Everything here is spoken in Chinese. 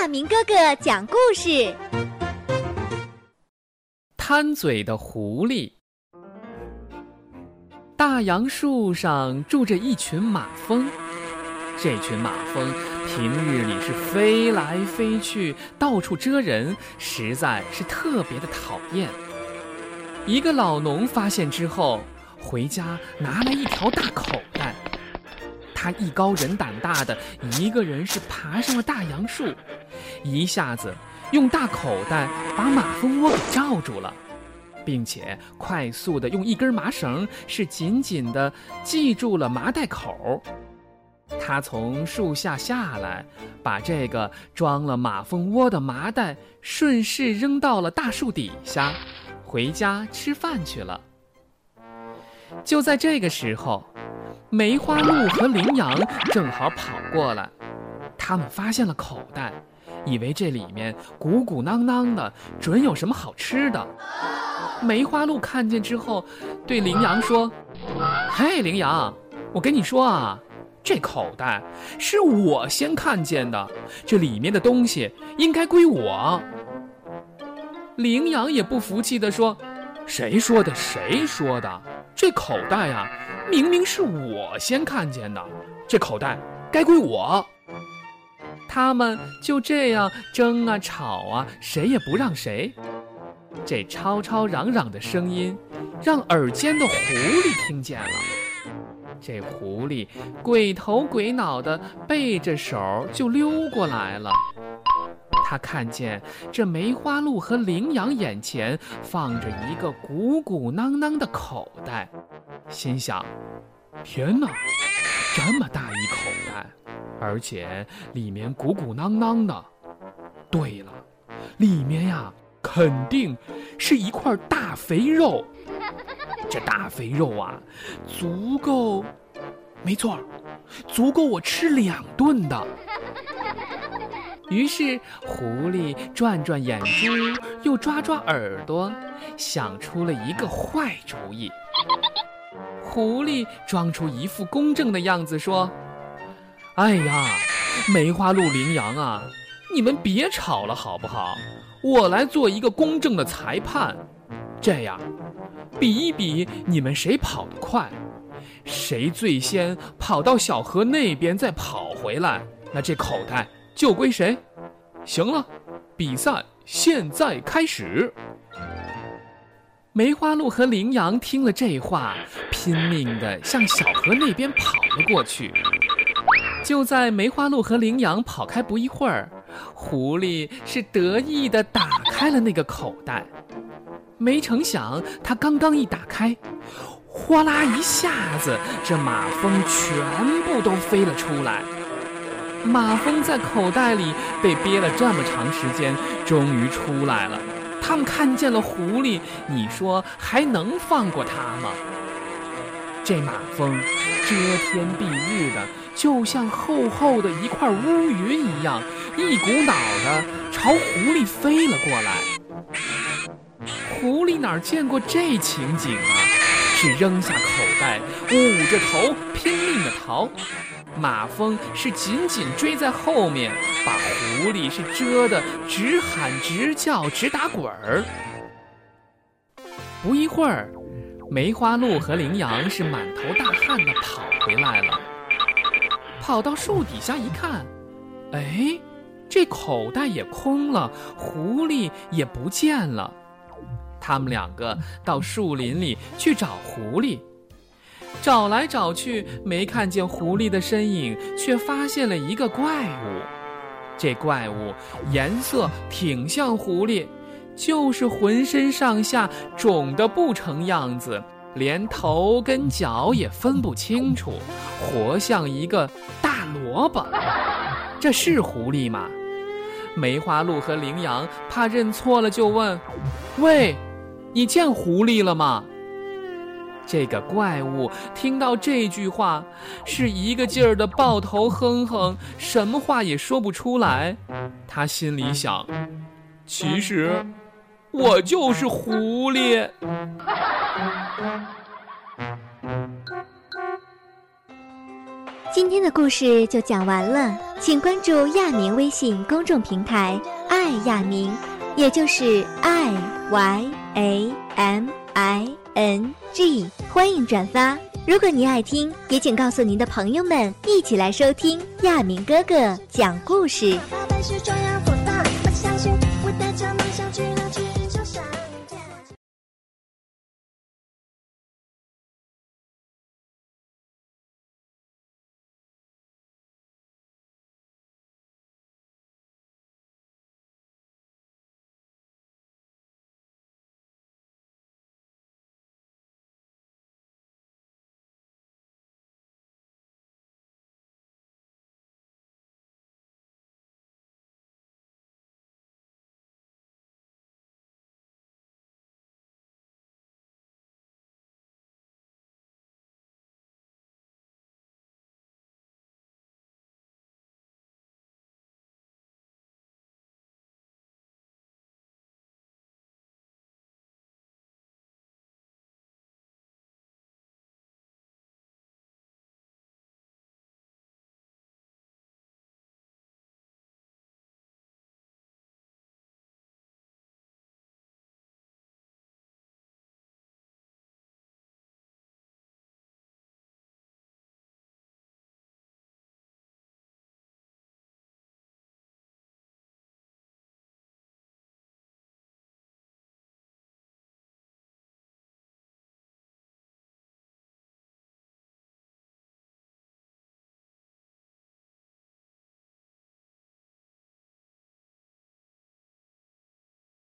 大明哥哥讲故事：贪嘴的狐狸。大杨树上住着一群马蜂，这群马蜂平日里是飞来飞去，到处蜇人，实在是特别的讨厌。一个老农发现之后，回家拿来一条大口袋。他艺高人胆大的一个人是爬上了大杨树，一下子用大口袋把马蜂窝给罩住了，并且快速的用一根麻绳是紧紧的系住了麻袋口。他从树下下来，把这个装了马蜂窝的麻袋顺势扔到了大树底下，回家吃饭去了。就在这个时候。梅花鹿和羚羊正好跑过来，他们发现了口袋，以为这里面鼓鼓囊囊的，准有什么好吃的。梅花鹿看见之后，对羚羊说：“嘿，羚羊，我跟你说啊，这口袋是我先看见的，这里面的东西应该归我。”羚羊也不服气地说：“谁说的？谁说的？这口袋呀！”明明是我先看见的，这口袋该归我。他们就这样争啊吵啊，谁也不让谁。这吵吵嚷嚷的声音，让耳尖的狐狸听见了。这狐狸鬼头鬼脑的，背着手就溜过来了。他看见这梅花鹿和羚羊眼前放着一个鼓鼓囊囊的口袋。心想：天哪，这么大一口袋，而且里面鼓鼓囊囊的。对了，里面呀，肯定是一块大肥肉。这大肥肉啊，足够，没错，足够我吃两顿的。于是，狐狸转转眼珠，又抓抓耳朵，想出了一个坏主意。狐狸装出一副公正的样子说：“哎呀，梅花鹿、羚羊啊，你们别吵了好不好？我来做一个公正的裁判。这样，比一比你们谁跑得快，谁最先跑到小河那边再跑回来，那这口袋就归谁。行了，比赛现在开始。”梅花鹿和羚羊听了这话，拼命地向小河那边跑了过去。就在梅花鹿和羚羊跑开不一会儿，狐狸是得意地打开了那个口袋。没成想，他刚刚一打开，哗啦一下子，这马蜂全部都飞了出来。马蜂在口袋里被憋了这么长时间，终于出来了。他们看见了狐狸，你说还能放过它吗？这马蜂遮天蔽日的，就像厚厚的一块乌云一样，一股脑的朝狐狸飞了过来。狐狸哪见过这情景啊？是扔下口袋，捂着头拼命的逃。马蜂是紧紧追在后面，把狐狸是蛰得直喊直叫直打滚儿。不一会儿，梅花鹿和羚羊是满头大汗的跑回来了。跑到树底下一看，哎，这口袋也空了，狐狸也不见了。他们两个到树林里去找狐狸。找来找去没看见狐狸的身影，却发现了一个怪物。这怪物颜色挺像狐狸，就是浑身上下肿得不成样子，连头跟脚也分不清楚，活像一个大萝卜。这是狐狸吗？梅花鹿和羚羊怕认错了，就问：“喂，你见狐狸了吗？”这个怪物听到这句话，是一个劲儿的抱头哼哼，什么话也说不出来。他心里想：其实，我就是狐狸。今天的故事就讲完了，请关注亚明微信公众平台“爱亚明”，也就是 i y a m i n g，欢迎转发。如果您爱听，也请告诉您的朋友们，一起来收听亚明哥哥讲故事。